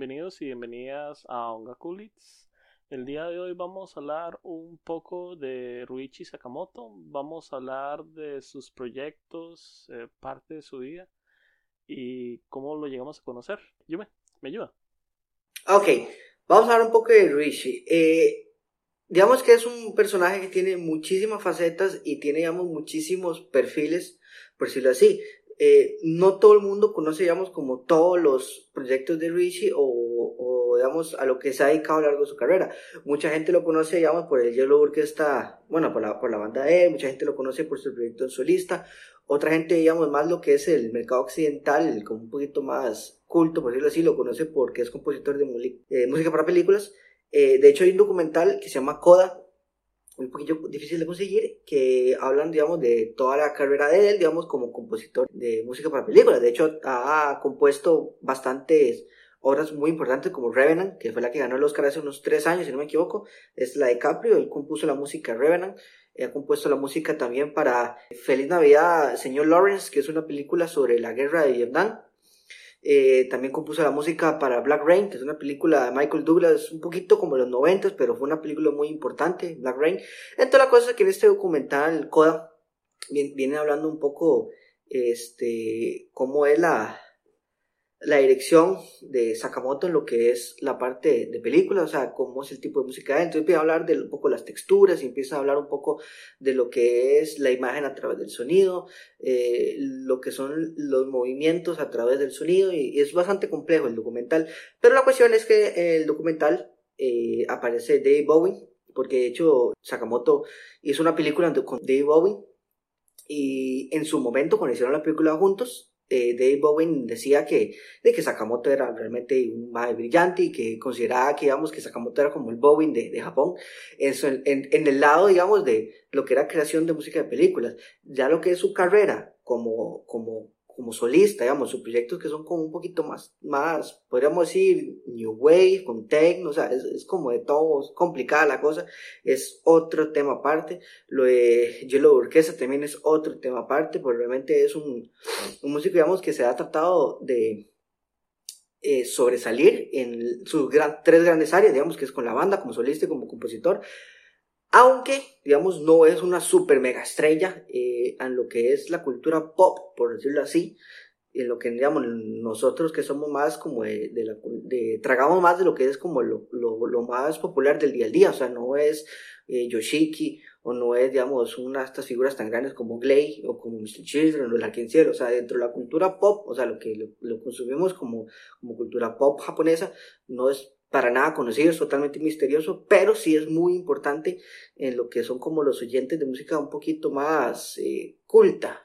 bienvenidos y bienvenidas a Ongakulits. El día de hoy vamos a hablar un poco de Ruichi Sakamoto, vamos a hablar de sus proyectos, eh, parte de su vida y cómo lo llegamos a conocer. Yume, ¿me ayuda? Ok, vamos a hablar un poco de Ruichi. Eh, digamos que es un personaje que tiene muchísimas facetas y tiene, digamos, muchísimos perfiles, por decirlo así. Eh, no todo el mundo conoce, digamos, como todos los proyectos de Richie o, digamos, a lo que se ha dedicado a lo largo de su carrera. Mucha gente lo conoce, digamos, por el Yellow Orchestra, bueno, por la, por la banda de él, mucha gente lo conoce por su proyecto en solista, otra gente, digamos, más lo que es el mercado occidental, como un poquito más culto, por decirlo así, lo conoce porque es compositor de eh, música para películas. Eh, de hecho, hay un documental que se llama Coda, un poquito difícil de conseguir, que hablan, digamos, de toda la carrera de él, digamos, como compositor de música para películas. De hecho, ha compuesto bastantes obras muy importantes como Revenant, que fue la que ganó el Oscar hace unos tres años, si no me equivoco, es la de Caprio, él compuso la música Revenant, ha compuesto la música también para Feliz Navidad, Señor Lawrence, que es una película sobre la guerra de Vietnam, eh, también compuso la música para Black Rain, que es una película de Michael Douglas, un poquito como los noventas, pero fue una película muy importante, Black Rain. Entonces la cosa es que en este documental, Coda, viene, hablando un poco, este, cómo es la, la dirección de Sakamoto en lo que es la parte de película, o sea, cómo es el tipo de música. Entonces empieza a hablar de un poco las texturas y empieza a hablar un poco de lo que es la imagen a través del sonido, eh, lo que son los movimientos a través del sonido y, es bastante complejo el documental. Pero la cuestión es que el documental eh, aparece Dave Bowie, porque de hecho Sakamoto hizo una película con Dave Bowie y en su momento cuando hicieron la película juntos, eh, Dave Bowen decía que, de que Sakamoto era realmente un más brillante y que consideraba que, digamos, que Sakamoto era como el Bowen de, de Japón, Eso en, en, el lado, digamos, de lo que era creación de música de películas. Ya lo que es su carrera como, como como solista, digamos, sus proyectos que son como un poquito más, más, podríamos decir, New Wave, con techno, o sea, es, como de todo, es complicada la cosa, es otro tema aparte, lo de Yellow Orquesta también es otro tema aparte, porque realmente es un, un músico, digamos, que se ha tratado de eh, sobresalir en sus gran, tres grandes áreas, digamos, que es con la banda, como solista y como compositor, aunque, digamos, no es una super mega estrella eh, en lo que es la cultura pop, por decirlo así, en lo que, digamos, nosotros que somos más como de, de, la, de tragamos más de lo que es como lo, lo, lo, más popular del día al día, o sea, no es eh, Yoshiki, o no es, digamos, una de estas figuras tan grandes como Glay, o como Mr. Children, o el Cielo, o sea, dentro de la cultura pop, o sea, lo que lo, lo consumimos como, como cultura pop japonesa, no es para nada conocido, es totalmente misterioso, pero sí es muy importante en lo que son como los oyentes de música un poquito más eh, culta,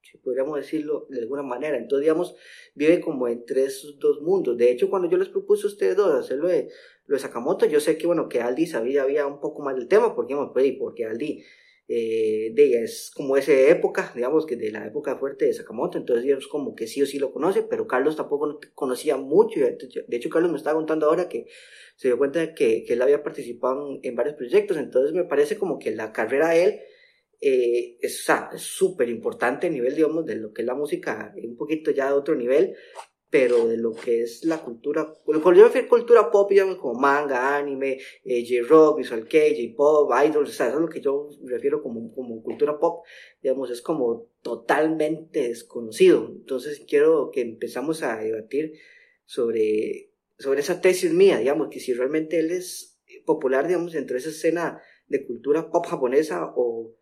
si podríamos decirlo de alguna manera. Entonces, digamos, vive como entre esos dos mundos. De hecho, cuando yo les propuse a ustedes dos hacerlo de, lo de Sakamoto, yo sé que, bueno, que Aldi sabía, había un poco más del tema, porque, pues, porque Aldi eh, de es como esa época, digamos que de la época fuerte de Sakamoto, entonces digamos como que sí o sí lo conoce, pero Carlos tampoco conocía mucho, de hecho Carlos me estaba contando ahora que se dio cuenta de que, él había participado en, varios proyectos, entonces me parece como que la carrera de él eh, es súper importante a nivel, de lo que es la música, un poquito ya de otro nivel, pero de lo que es la cultura, cuando yo me refiero a cultura pop, digamos, como manga, anime, eh, J-rock, visual K, J-pop, idols, o sea, eso es lo que yo me refiero como, como cultura pop, digamos, es como totalmente desconocido. Entonces quiero que empezamos a debatir sobre, sobre esa tesis mía, digamos, que si realmente él es popular, digamos, dentro de esa escena de cultura pop japonesa o,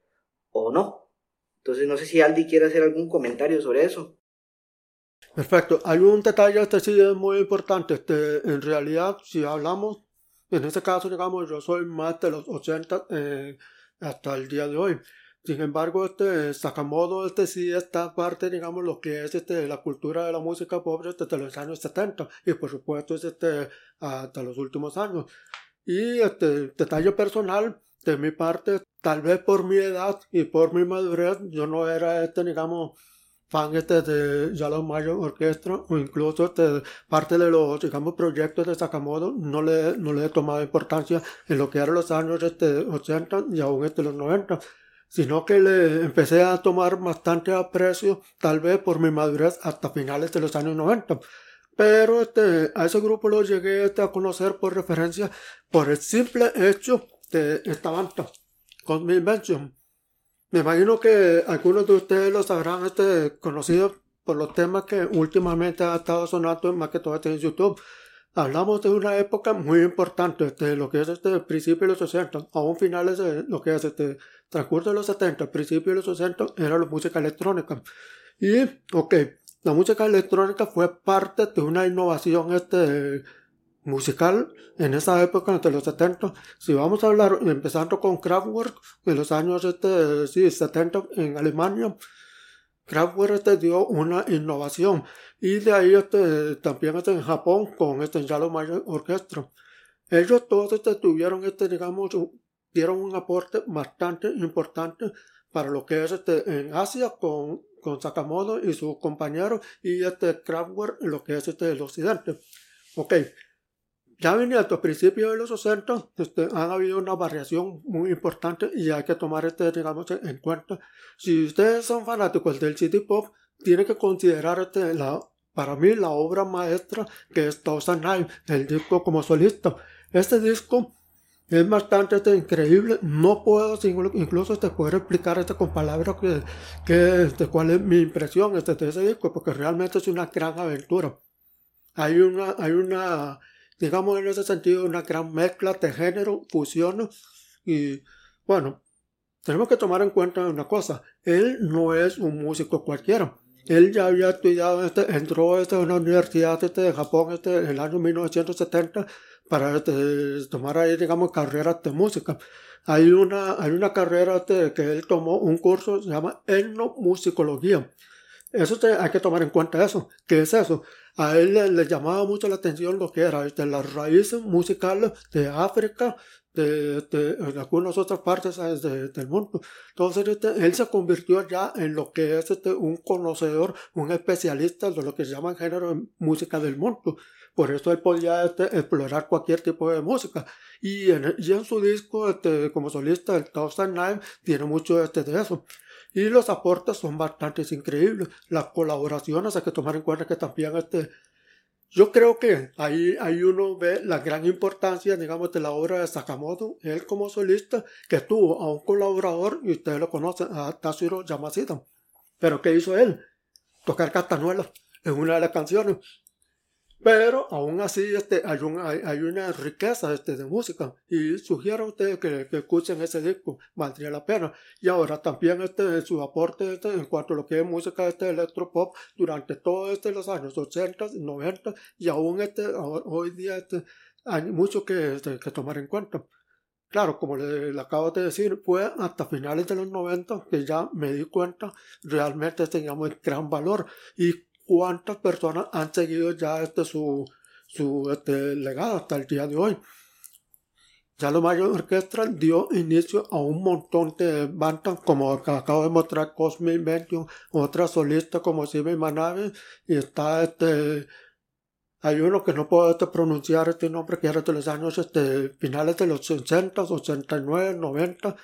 o no. Entonces no sé si Aldi quiere hacer algún comentario sobre eso. Perfecto. Hay un detalle este sí es muy importante. Este, en realidad, si hablamos, en este caso, digamos, yo soy más de los 80 eh, hasta el día de hoy. Sin embargo, este Sakamoto, este sí está parte, digamos, lo que es este, la cultura de la música pop desde los años 70 y por supuesto es este, hasta los últimos años. Y este detalle personal, de mi parte, tal vez por mi edad y por mi madurez, yo no era este, digamos, fan este de Yellow Major Orchestra o incluso este, parte de los digamos proyectos de Sakamoto no le, no le he tomado importancia en lo que eran los años este, 80 y aún este los 90 sino que le empecé a tomar bastante aprecio tal vez por mi madurez hasta finales de los años 90 pero este, a ese grupo lo llegué este, a conocer por referencia por el simple hecho de esta banda, Cosmic Invention. Me imagino que algunos de ustedes los habrán este, conocido por los temas que últimamente ha estado sonando más que todo este en YouTube. Hablamos de una época muy importante, este, lo que es este principio de los 60, aún finales de lo que es este transcurso de los 70, principio de los 60, era la música electrónica. Y, ok, la música electrónica fue parte de una innovación este, musical en esa época, entre los 70. Si vamos a hablar, empezando con Kraftwerk, en los años este, sí, 70 en Alemania, Kraftwerk este, dio una innovación. Y de ahí este, también este, en Japón con este Yalo Mayor Orchestra. Ellos todos este, tuvieron, este, digamos, dieron un aporte bastante importante para lo que es este, en Asia con, con Sakamoto y sus compañeros y este Kraftwerk lo que es este el occidente. Ok, ya viniendo a principios de los 60 este, han habido una variación muy importante y hay que tomar este, digamos, en cuenta. Si ustedes son fanáticos del city pop, tienen que considerar este, la, para mí la obra maestra que es Thousand Night, el disco como solista. Este disco es bastante este, increíble. No puedo incluso este, poder explicar este, con palabras que, que este, cuál es mi impresión este, de ese disco, porque realmente es una gran aventura. Hay una, hay una, digamos en ese sentido, una gran mezcla de género, fusión y bueno, tenemos que tomar en cuenta una cosa. Él no es un músico cualquiera. Él ya había estudiado, este, entró este, en una universidad este, de Japón este, en el año 1970 para este, tomar ahí, digamos, carreras de música. Hay una, hay una carrera este, que él tomó un curso, se llama etnomusicología. Eso hay que tomar en cuenta eso. ¿Qué es eso? A él le, llamaba mucho la atención lo que era este, las raíces musicales de África, de, de, algunas otras partes del mundo. Entonces este, él se convirtió ya en lo que es este, un conocedor, un especialista de lo que se llama género de música del mundo. Por eso él podía este, explorar cualquier tipo de música. Y en, y en su disco, este, como solista, el Thousand Nine, tiene mucho este, de eso. Y los aportes son bastante increíbles. Las colaboraciones hay que tomar en cuenta que también este, yo creo que ahí, ahí uno ve la gran importancia, digamos, de la obra de Sakamoto, él como solista, que tuvo a un colaborador, y ustedes lo conocen, a Tatsuro Yamashita. Pero ¿qué hizo él? Tocar castañuelas en una de las canciones. Pero aún así este, hay, hay, una riqueza este, de música y sugiero a ustedes que, escuchen ese disco, valdría la pena. Y ahora también este, su aporte este, en cuanto a lo que es música este, electropop durante todos este, los años 80, 90 y aún este, hoy día este, hay mucho que, este, que tomar en cuenta. Claro, como le, acabo de decir, fue hasta finales de los 90 que ya me di cuenta realmente teníamos gran valor y cuántas personas han seguido ya este su, su este, legado hasta el día de hoy. Ya lo Mayor Orquestra dio inicio a un montón de bandas, como acabo de mostrar Cosmic Invention, otra solista como Simi Manabe, y está este, hay uno que no puedo este, pronunciar este nombre, que era de los años este, finales de los 60, 89, 90,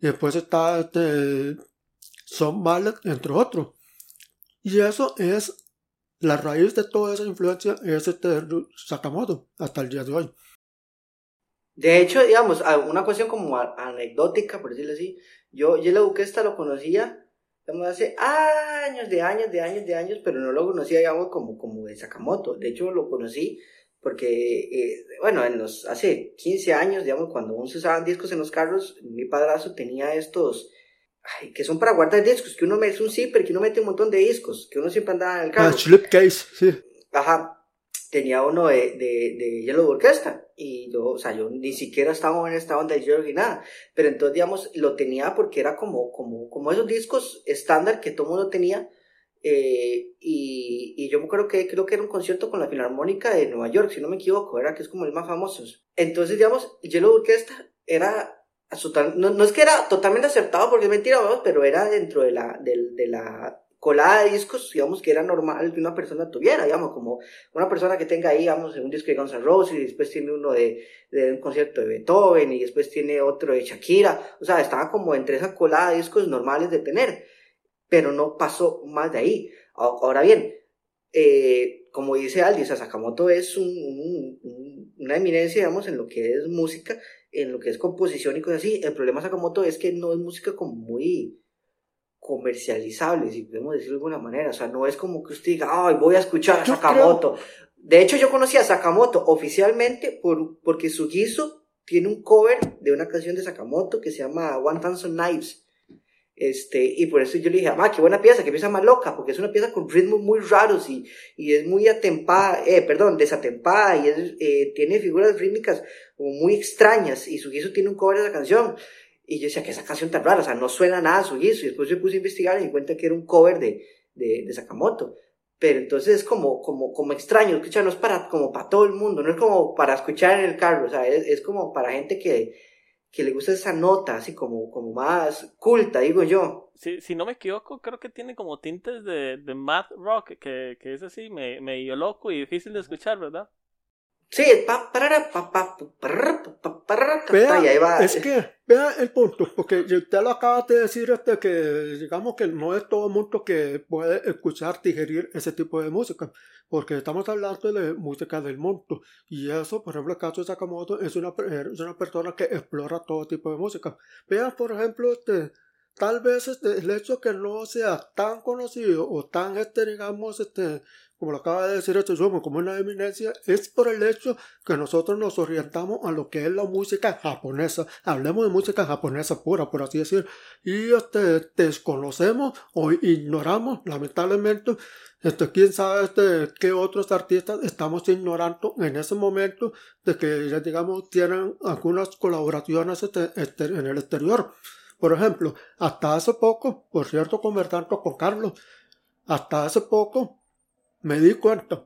y después está este, Son Malek, entre otros. Y eso es la raíz de toda esa influencia, es este Sakamoto hasta el día de hoy. De hecho, digamos, una cuestión como anecdótica, por decirlo así, yo, yo la Buquesta lo conocía digamos, hace años, de años, de años, de años, pero no lo conocía, digamos, como, como de Sakamoto. De hecho, lo conocí porque, eh, bueno, en los, hace 15 años, digamos, cuando aún se usaban discos en los carros, mi padrazo tenía estos que son para guardar discos, que uno mete un zipper, que uno mete un montón de discos, que uno siempre andaba en el carro. Ah, case, sí. Ajá. Tenía uno de, de, de Yellow Orchestra y yo, o sea, yo ni siquiera estaba en esta onda de Yellow ni nada, pero entonces, digamos, lo tenía porque era como, como, como esos discos estándar que todo mundo tenía, eh, y, y, yo acuerdo que creo que era un concierto con la Filarmónica de Nueva York, si no me equivoco, era que es como el más famoso. Entonces, digamos, Yellow Orchestra era no, no, es que era totalmente acertado porque es mentira, pero era dentro de la, de, de la colada de discos, digamos, que era normal que una persona tuviera, digamos, como una persona que tenga ahí, digamos, un disco de Guns N' Roses y después tiene uno de, un concierto de Beethoven y después tiene otro de Shakira, o sea, estaba como entre esa colada de discos normales de tener, pero no pasó más de ahí. Ahora bien, eh, como dice Aldi, o sea, Sakamoto es una eminencia, digamos, en lo que es música, en lo que es composición y cosas así. El problema de Sakamoto es que no es música como muy comercializable, si podemos decirlo de alguna manera. O sea, no es como que usted diga, ay, voy a escuchar a Sakamoto. De hecho, yo conocí a Sakamoto oficialmente por, porque Sugizo tiene un cover de una canción de Sakamoto que se llama One Thousand Knives. Este, y por eso yo le dije, ah, qué buena pieza, qué pieza más loca, porque es una pieza con ritmos muy raros y, y es muy atempada, eh, perdón, desatempada y es, eh, tiene figuras rítmicas muy extrañas y Sugizo tiene un cover de esa canción. Y yo decía, que esa canción tan rara, o sea, no suena nada a Sugizo. Y después me puse a investigar y me di cuenta que era un cover de, de, de Sakamoto. Pero entonces es como, como, como extraño, escuchar, no es para, como para todo el mundo, no es como para escuchar en el carro, o sea, es, es como para gente que, que le gusta esa nota, así como, como más culta, digo yo. Sí, si no me equivoco, creo que tiene como tintes de, de math rock, que, que es así, me, medio loco y difícil de escuchar, ¿verdad? Sí, pa, para, pa, pa, vea, Es que, vea el punto, porque usted lo acaba de decir, este, que digamos que no es todo el mundo que puede escuchar, digerir ese tipo de música, porque estamos hablando de música del mundo, y eso, por ejemplo, el caso de Sakamoto es una, es una persona que explora todo tipo de música. Vean, por ejemplo, este, tal vez este, el hecho que no sea tan conocido o tan, este, digamos, este, como lo acaba de decir este Sumo, como una eminencia, es por el hecho que nosotros nos orientamos a lo que es la música japonesa. Hablemos de música japonesa pura, por así decir, y este, desconocemos o ignoramos, lamentablemente, este, quién sabe este, qué otros artistas estamos ignorando en ese momento de que digamos tienen algunas colaboraciones este, este, en el exterior. Por ejemplo, hasta hace poco, por cierto, conversando con Carlos, hasta hace poco me di cuenta.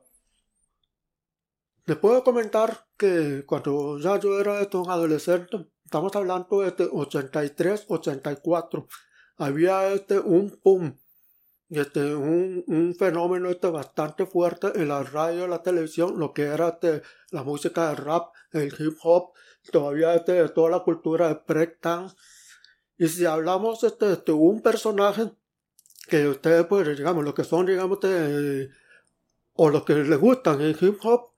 Les puedo comentar que cuando ya yo era este, un adolescente, estamos hablando de este 83, 84, había este un pum, este, un, un fenómeno este bastante fuerte en la radio la televisión, lo que era este, la música de rap, el hip hop, todavía este, toda la cultura de breakdance. Y si hablamos este, de un personaje que ustedes, pues, digamos, lo que son, digamos, o los que les gustan el hip hop,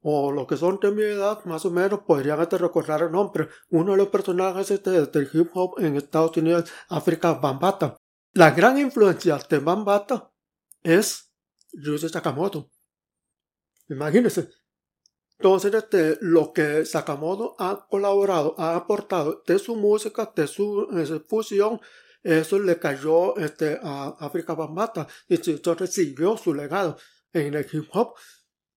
o los que son de mi edad, más o menos, podrían hasta recordar el nombre. Uno de los personajes este, del hip hop en Estados Unidos, África Bambata. La gran influencia de Bambata es Ryuji Sakamoto. Imagínense. Entonces, este, lo que Sakamoto ha colaborado, ha aportado de su música, de su, fusión, eso le cayó este, a África Bambata y entonces siguió su legado en el hip hop.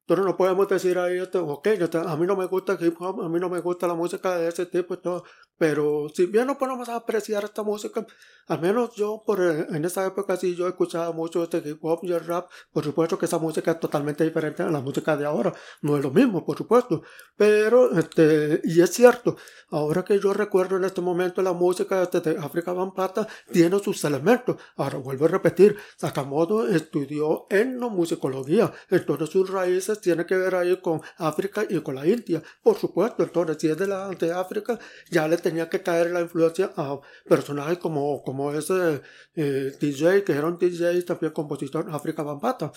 Entonces no podemos decir ahí, ok, a mí no me gusta hip hop, a mí no me gusta la música de ese tipo y todo, pero si bien no podemos apreciar esta música, al menos yo por eh, en esa época sí yo escuchaba mucho este hip hop y el rap. Por supuesto que esa música es totalmente diferente a la música de ahora. No es lo mismo, por supuesto. Pero, este, y es cierto, ahora que yo recuerdo en este momento la música este, de África Bambata tiene sus elementos. Ahora vuelvo a repetir, Sakamoto estudió etnomusicología. Entonces sus raíces tienen que ver ahí con África y con la India. Por supuesto, entonces si es de, la, de África, ya le tenía que caer la influencia a personajes como, como ese eh, DJ, que era un DJ también compositor África Bambata.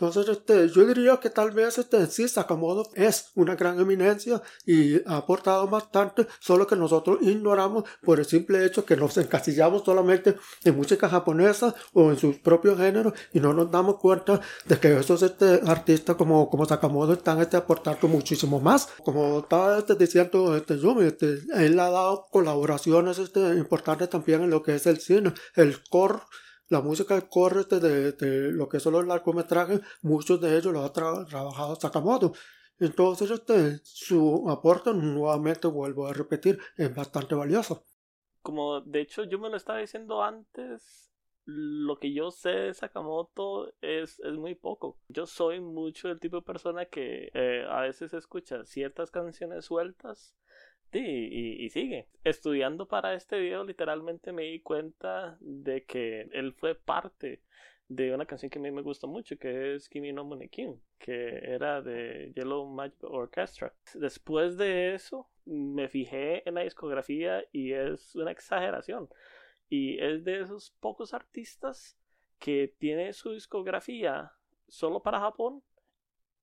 Entonces, este, yo diría que tal vez este, sí, Sakamoto es una gran eminencia y ha aportado bastante, solo que nosotros ignoramos por el simple hecho que nos encasillamos solamente en música japonesa o en sus propios géneros y no nos damos cuenta de que esos este, artistas como, como Sakamoto están este, aportando muchísimo más. Como estaba este, diciendo este, Yumi, este, él ha dado colaboraciones este, importantes también en lo que es el cine, el core la música corre de, de, lo que son los largometrajes, muchos de ellos los ha trabajado Sakamoto. Entonces, este, su aporte, nuevamente vuelvo a repetir, es bastante valioso. Como de hecho yo me lo estaba diciendo antes, lo que yo sé de Sakamoto es, es muy poco. Yo soy mucho el tipo de persona que eh, a veces escucha ciertas canciones sueltas y, y, sigue. Estudiando para este video, literalmente me di cuenta de que él fue parte de una canción que a mí me gusta mucho, que es Kimi no Monekin, que era de Yellow Magic Orchestra. Después de eso, me fijé en la discografía y es una exageración. Y es de esos pocos artistas que tiene su discografía solo para Japón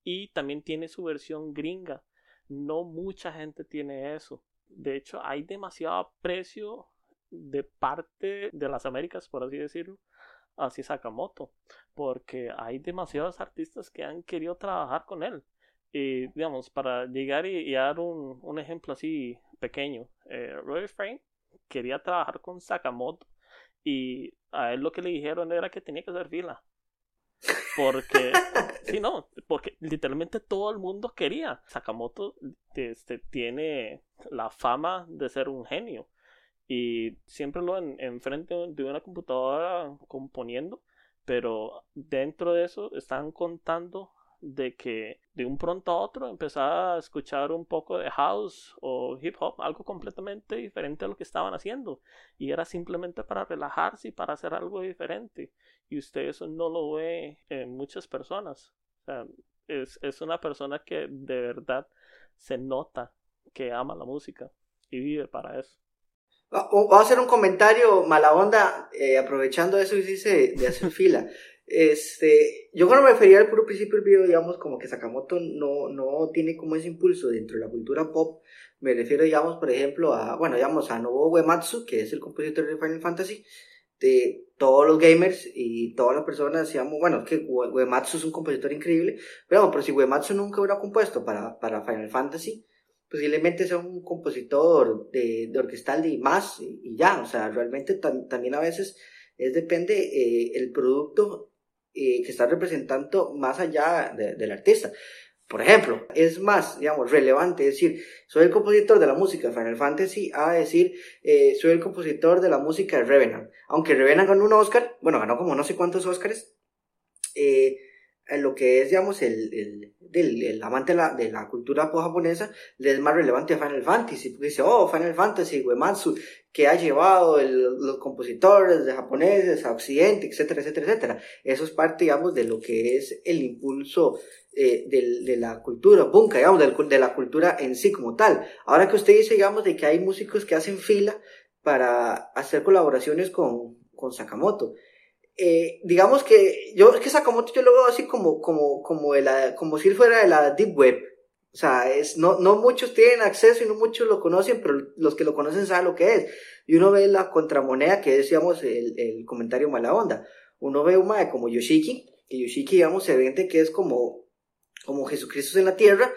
y también tiene su versión gringa. No mucha gente tiene eso. De hecho, hay demasiado precio de parte de las Américas, por así decirlo, hacia Sakamoto, porque hay demasiados artistas que han querido trabajar con él. Y, digamos, para llegar y, dar un, ejemplo así pequeño, eh, Roy Frame quería trabajar con Sakamoto y a él lo que le dijeron era que tenía que hacer fila. Porque, sí, no, porque literalmente todo el mundo quería. Sakamoto este, tiene la fama de ser un genio y siempre lo en, enfrente de una computadora componiendo, pero dentro de eso están contando de que de un pronto a otro empezaba a escuchar un poco de house o hip hop, algo completamente diferente a lo que estaban haciendo. Y era simplemente para relajarse y para hacer algo diferente. Y usted eso no lo ve en muchas personas. O sea, es, es una persona que de verdad se nota que ama la música y vive para eso. Vamos a hacer un comentario mala onda, eh, aprovechando eso y dice de hacer fila. Este, yo cuando me refería al puro principio del video, digamos, como que Sakamoto no, no tiene como ese impulso dentro de la cultura pop, me refiero, digamos, por ejemplo, a, bueno, digamos, a Nobuo Uematsu, que es el compositor de Final Fantasy, de todos los gamers y todas las personas, digamos, bueno, que Uematsu es un compositor increíble, pero, pero si Uematsu nunca hubiera compuesto para, para Final Fantasy, posiblemente sea un compositor de, orquestal y más, y, ya, o sea, realmente también a veces es depende eh, el producto eh, que está representando más allá del artista. Por ejemplo, es más, digamos, relevante decir, soy el compositor de la música de Final Fantasy a decir, eh, soy el compositor de la música de Revenant. Aunque Revenant ganó un Oscar, bueno, ganó como no sé cuántos Oscars, eh, en lo que es, digamos, el, el, el, amante de la, de la cultura japonesa, le es más relevante a Final Fantasy, porque dice, oh, Final Fantasy, Uematsu, que ha llevado los compositores de japoneses a Occidente, etcétera, etcétera, etcétera. Eso es parte, digamos, de lo que es el impulso eh, de, de, la cultura, bunka, digamos, de la cultura en sí como tal. Ahora que usted dice, digamos, de que hay músicos que hacen fila para hacer colaboraciones con, con Sakamoto. Eh, digamos que yo es que Sakamoto yo lo veo así como como como de la, como si fuera de la deep web. O sea es no no muchos tienen acceso y no muchos lo conocen pero los que lo conocen saben lo que es. Y uno ve la contramoneda que digamos el, el comentario mala onda. Uno ve un mae como Yoshiki que Yoshiki digamos se vende que es como como Jesucristo en la tierra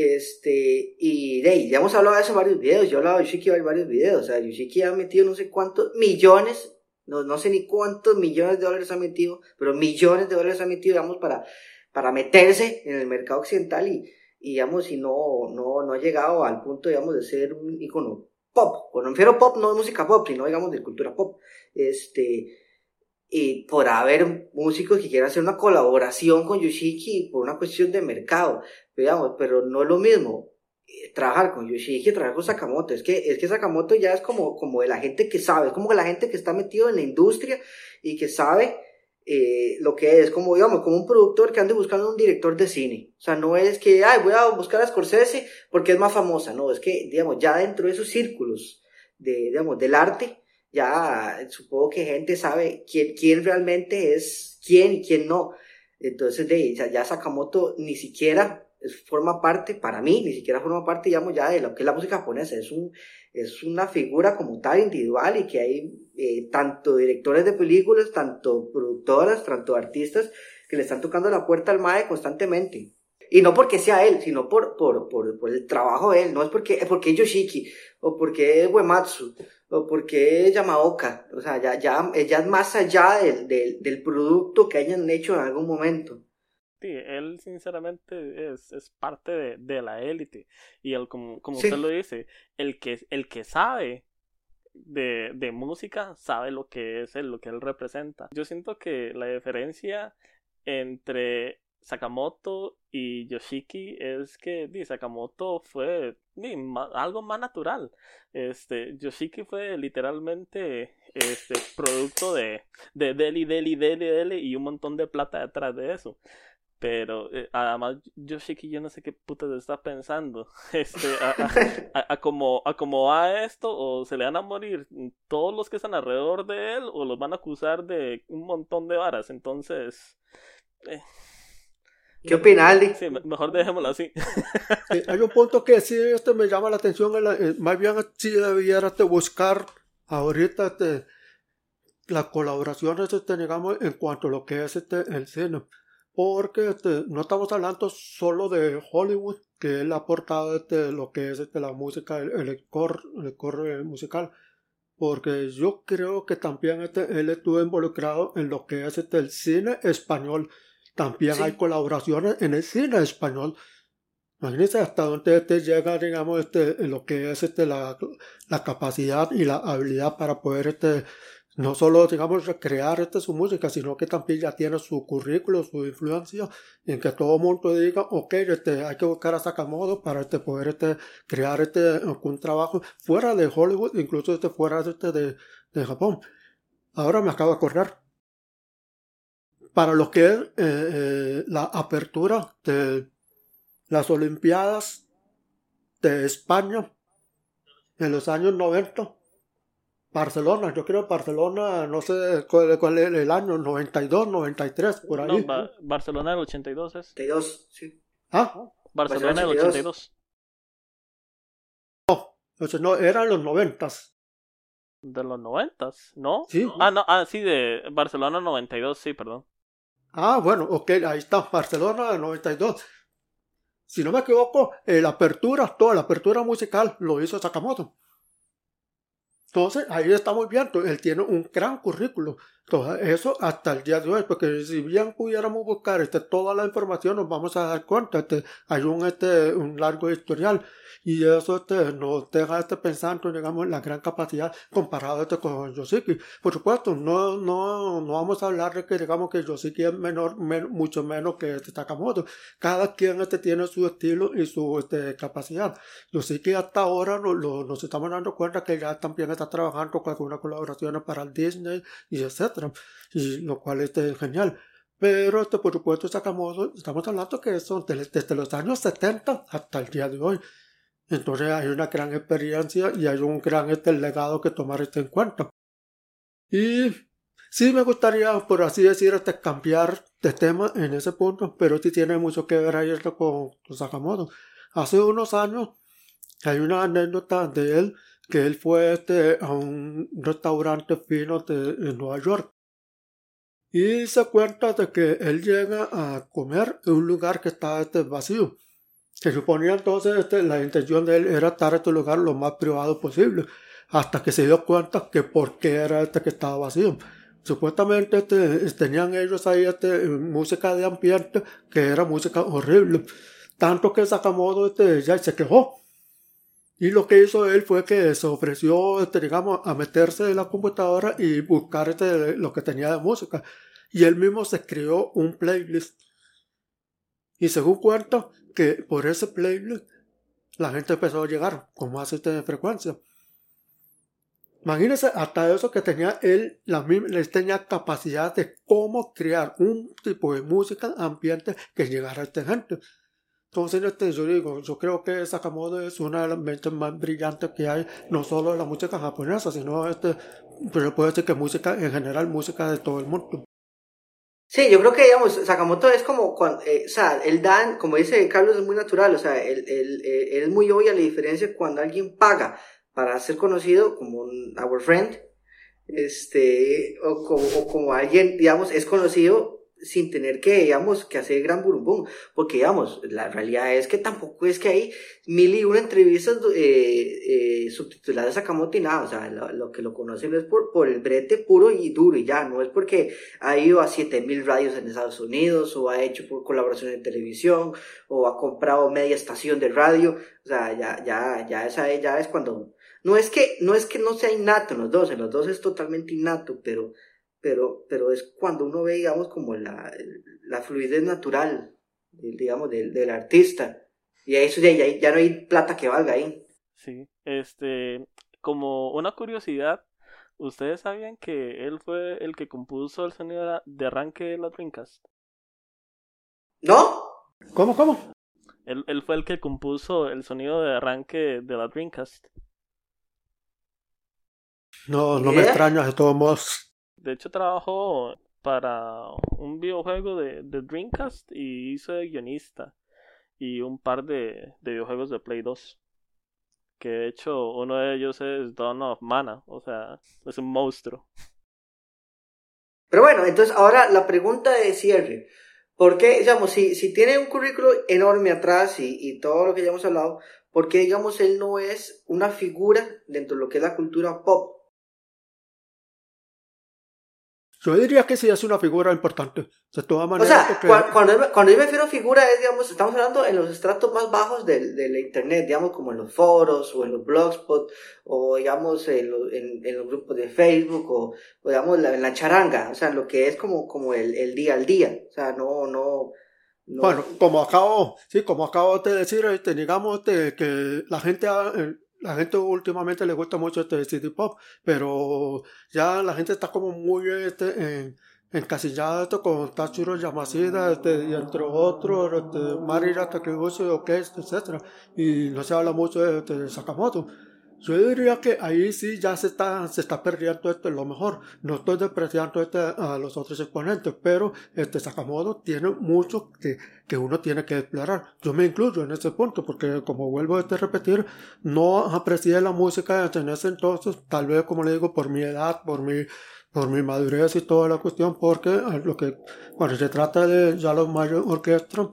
este, y de ahí, ya hemos hablado de eso en varios videos, yo he hablado de Yoshiki en varios videos, o sea, Yoshiki ha metido no sé cuántos millones no, no sé ni cuántos millones de dólares ha metido, pero millones de dólares ha metido, digamos, para, para meterse en el mercado occidental y, y digamos, y no, no, no ha llegado al punto, digamos, de ser un icono pop. Cuando refiero pop, no de música pop, sino, digamos, de cultura pop. Este, y por haber músicos que quieran hacer una colaboración con Yoshiki por una cuestión de mercado, digamos, pero no es lo mismo trabajar con Yoshiki, trabajar con Sakamoto. Es que, es que Sakamoto ya es como, como de la gente que sabe, es como de la gente que está metido en la industria y que sabe eh, lo que es, como digamos, como un productor que ande buscando un director de cine. O sea, no es que, ay, voy a buscar a Scorsese porque es más famosa, no, es que, digamos, ya dentro de esos círculos de, digamos, del arte, ya supongo que gente sabe quién, quién realmente es quién y quién no. Entonces, de, ya Sakamoto ni siquiera forma parte, para mí, ni siquiera forma parte, digamos, ya de lo que es la música japonesa, es, un, es una figura como tal, individual, y que hay eh, tanto directores de películas, tanto productoras, tanto artistas, que le están tocando la puerta al MAE constantemente. Y no porque sea él, sino por, por, por, por el trabajo de él, no es porque, porque es Yoshiki, o porque es Uematsu, o porque es Yamaoka, o sea, ya, ya, ya es más allá del, del, del producto que hayan hecho en algún momento. Sí, él sinceramente es, es parte de, de, la élite. Y él, como, como usted lo dice, el que, el que sabe de, de, música sabe lo que es él, lo que él representa. Yo siento que la diferencia entre Sakamoto y Yoshiki es que di, Sakamoto fue algo más natural. Este, Yoshiki fue literalmente este producto de, de Deli, Deli, Deli, Deli y un montón de plata detrás de eso. Pero eh, además, yo sé que yo no sé qué puta está pensando. Este, a, a, como, a como va esto, o se le van a morir todos los que están alrededor de él, o los van a acusar de un montón de varas. Entonces, eh, ¿Qué opina Aldi? Sí, mejor dejémoslo así. hay un punto que sí este me llama la atención, más bien si debiera este, buscar ahorita este, las colaboraciones este, digamos, en cuanto a lo que es este, el cine. Porque este, no estamos hablando solo de Hollywood, que él ha aportado este, lo que es este, la música, el, el, core, el core musical. Porque yo creo que también este, él estuvo involucrado en lo que es este, el cine español. También hay colaboraciones en el cine español. Imagínense hasta dónde llega, digamos, este, lo que es este, la, la capacidad y la habilidad para poder este, no solo, digamos, recrear este, su música, sino que también ya tiene su currículo, su influencia, en que todo el mundo diga, ok, este, hay que buscar a Sakamoto para este, poder este, crear este, un trabajo fuera de Hollywood, incluso este, fuera este, de, de Japón. Ahora me acabo de acordar. Para lo que es eh, eh, la apertura de las Olimpiadas de España en los años 90, Barcelona, yo creo Barcelona, no sé cuál, cuál es el año, 92, 93, por ahí. No, Barcelona del 82 es. 82, sí. ¿Ah? Barcelona del 82. No, entonces no, eran los 90. ¿De los 90? ¿No? Sí. Ah, no, ah, sí, de Barcelona 92, sí, perdón. Ah, bueno, ok, ahí está, Barcelona 92. Si no me equivoco, la apertura, toda la apertura musical lo hizo Sakamoto. Entonces, ahí estamos viendo, él tiene un gran currículo. Entonces, eso hasta el día de hoy, porque si bien pudiéramos buscar este, toda la información, nos vamos a dar cuenta, este, hay un, este, un largo historial y eso este, nos deja este, pensando, digamos, en la gran capacidad comparado este, con Yoshiki. Por supuesto, no, no, no vamos a hablar de que, digamos, que Yoshiki es menor, mucho menos que este Takamoto. Cada quien este, tiene su estilo y su este, capacidad. Yoshiki hasta ahora lo, lo, nos estamos dando cuenta que ya también está trabajando con algunas colaboraciones para el Disney y Y lo cual este, es genial. Pero, este, por supuesto, Sakamoto, estamos hablando que son desde los años 70 hasta el día de hoy. Entonces hay una gran experiencia y hay un gran este legado que tomar este en cuenta. Y sí me gustaría, por así decir, este, cambiar de tema en ese punto, pero sí tiene mucho que ver ahí esto con, Sakamoto. Hace unos años hay una anécdota de él que él fue a un restaurante fino de, en Nueva York y se cuenta de que él llega a comer en un lugar que está este, vacío se suponía entonces este, la intención de él era estar en este lugar lo más privado posible, hasta que se dio cuenta que por qué era este que estaba vacío. Supuestamente este, tenían ellos ahí este, música de ambiente que era música horrible, tanto que Sakamoto este, ya se quejó. Y lo que hizo él fue que se ofreció, digamos, a meterse en la computadora y buscar este, lo que tenía de música. Y él mismo se creó un playlist. Y según cuenta, que por ese playlist la gente empezó a llegar con más este frecuencia. Imagínense hasta eso que tenía él, la tenía capacidad de cómo crear un tipo de música ambiente que llegara a esta gente. Entonces, este, yo digo, yo creo que Sakamoto es una de las mentes más brillantes que hay, no solo en la música japonesa, sino este, pero puede ser que música en general, música de todo el mundo. Sí, yo creo que, digamos, Sakamoto es como, cuando, eh, o sea, él dan, como dice Carlos, es muy natural, o sea, él, él, él, es muy obvia la diferencia cuando alguien paga para ser conocido como un our friend, este, o como, o como alguien, digamos, es conocido sin tener que, digamos, que hacer gran burumbum, porque, digamos, la realidad es que tampoco es que hay mil y una entrevistas eh, eh, subtituladas a Sakamoto y nada, o sea, lo, que lo conocen es por, por el brete puro y duro y ya, no es porque ha ido a siete mil radios en Estados Unidos, o ha hecho por colaboración en televisión, o ha comprado media estación de radio, o sea, ya, ya, ya esa ya es cuando, no es que, no es que no sea innato en los dos, en los dos es totalmente innato, pero pero, pero es cuando uno ve, digamos, como la, la fluidez natural, digamos, del, del artista. Y eso ya, ya, ya no hay plata que valga ahí. Sí, este, como una curiosidad, ¿ustedes sabían que él fue el que compuso el sonido de arranque de la Dreamcast? ¿No? ¿Cómo, cómo? Él, él fue el que compuso el sonido de arranque de la Dreamcast. No, no me extraña de todos modos. De hecho, trabajó para un videojuego de, Dreamcast y hizo guionista y un par de, de videojuegos de Play 2 que de hecho uno de ellos es Dawn of Mana, o sea, es un monstruo. Pero bueno, entonces ahora la pregunta de cierre. ¿Por qué, digamos, si, si tiene un currículo enorme atrás y, y todo lo que ya hemos hablado, ¿por qué, digamos, él no es una figura dentro de lo que es la cultura pop? Yo diría que sí es una figura importante. De todas maneras. O sea, cuando, cuando, yo me refiero a figura, es, digamos, estamos hablando en los estratos más bajos de, de, la internet, digamos, como en los foros o en los blogspot o, digamos, en, en, los grupos de Facebook o, digamos, en la charanga. O sea, lo que es como, como el, el día al día. O sea, no, no. Bueno, como acabo, sí, como acabo de decir, este, digamos que la gente la gente últimamente le gusta mucho este city pop, pero ya la gente está como muy este, en, encasillada esto con Tatsuro Yamashita, este, y entre otros, este, Marira Takeuchi, Orquesta, etc. Y no se habla mucho de, de Sakamoto. Yo diría que ahí sí ya se está, se está perdiendo este, lo mejor. No estoy despreciando este, a los otros exponentes, pero este Sakamoto tiene mucho que, que uno tiene que explorar. Yo me incluyo en ese punto, porque como vuelvo a este repetir, no aprecié la música en ese entonces, tal vez como le digo, por mi edad, por mi por mi madurez y toda la cuestión, porque lo que cuando se trata de ya los Mayor Orchestra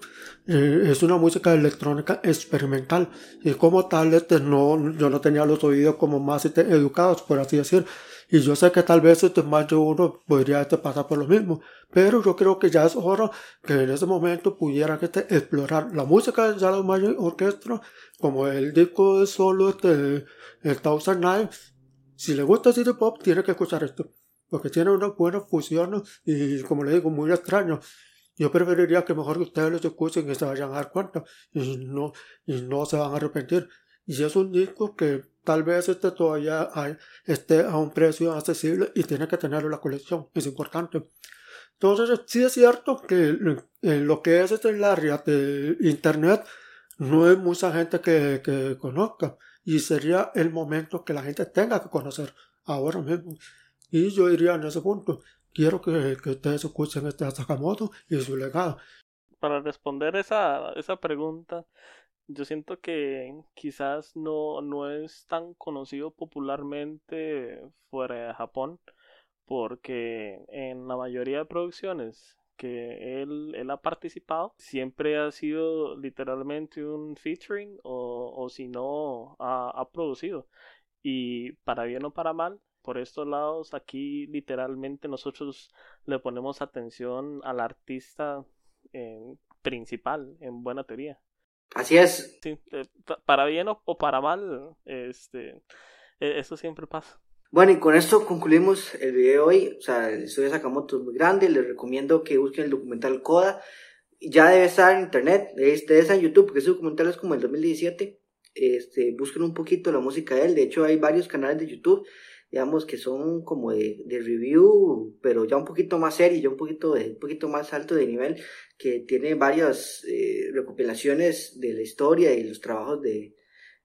eh, es una música electrónica experimental y como tal este, no, yo no tenía los oídos como más este, educados, por así decir. Y yo sé que tal vez este más uno podría este, pasar por lo mismo, pero yo creo que ya es hora que en ese momento pudieran este, explorar la música de los Mayor Orchestra, como el disco de solo, este, el Thousand. Si le gusta City Pop, tiene que escuchar esto porque tiene una buena fusión y, como le digo, muy extraño. Yo preferiría que mejor que ustedes los escuchen y se vayan a dar cuenta y no, y no se van a arrepentir. Y es un disco que tal vez este todavía esté a un precio accesible y tiene que tenerlo en la colección, es importante. Entonces, sí es cierto que en lo que es este, el área de Internet, no hay mucha gente que, que conozca y sería el momento que la gente tenga que conocer ahora mismo. Y yo diría en ese punto, quiero que, que ustedes escuchen este Sakamoto y su legado. Para responder esa, esa pregunta, yo siento que quizás no, no es tan conocido popularmente fuera de Japón, porque en la mayoría de producciones que él, él ha participado siempre ha sido literalmente un featuring o, o si no ha, ha producido. Y para bien o para mal, por estos lados, aquí literalmente nosotros le ponemos atención al artista eh, principal, en buena teoría. Así es. Sí, eh, para bien o, para mal, este, e, eso siempre pasa. Bueno, y con esto concluimos el video de hoy. O sea, el estudio de Sakamoto es muy grande. Les recomiendo que busquen el documental Coda. Ya debe estar en internet, este está en YouTube, porque ese documental es como el 2017. Este, busquen un poquito la música de él. De hecho, hay varios canales de YouTube digamos que son como de, de, review, pero ya un poquito más serio, ya un poquito, de, un poquito más alto de nivel, que tiene varias eh, recopilaciones de la historia y los trabajos de,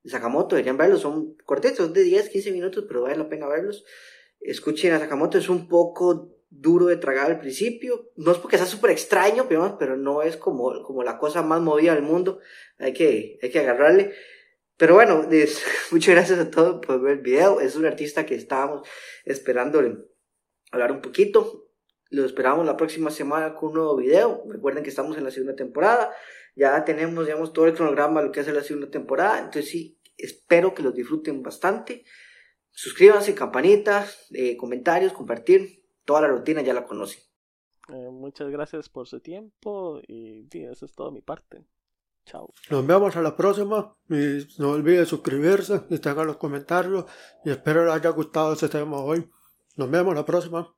Sakamoto, deberían verlos, son cortitos, son de 10, 15 minutos, pero vale la pena verlos. Escuchen a Sakamoto, es un poco duro de tragar al principio, no es porque sea súper extraño, pero no es como, como la cosa más movida del mundo, hay que, hay que agarrarle. Pero bueno, muchas gracias a todos por ver el video. Es un artista que estábamos esperando hablar un poquito. Lo esperamos la próxima semana con un nuevo video. Recuerden que estamos en la segunda temporada. Ya tenemos, digamos, todo el cronograma de lo que hace la segunda temporada. Entonces sí, espero que los disfruten bastante. Suscríbanse, campanita, eh, comentarios, compartir. Toda la rutina ya la conocen. Eh, muchas gracias por su tiempo y eso es todo mi parte. Nos vemos a la próxima. No olviden suscribirse y tengan los comentarios. Y espero les haya gustado este tema hoy. Nos vemos la próxima.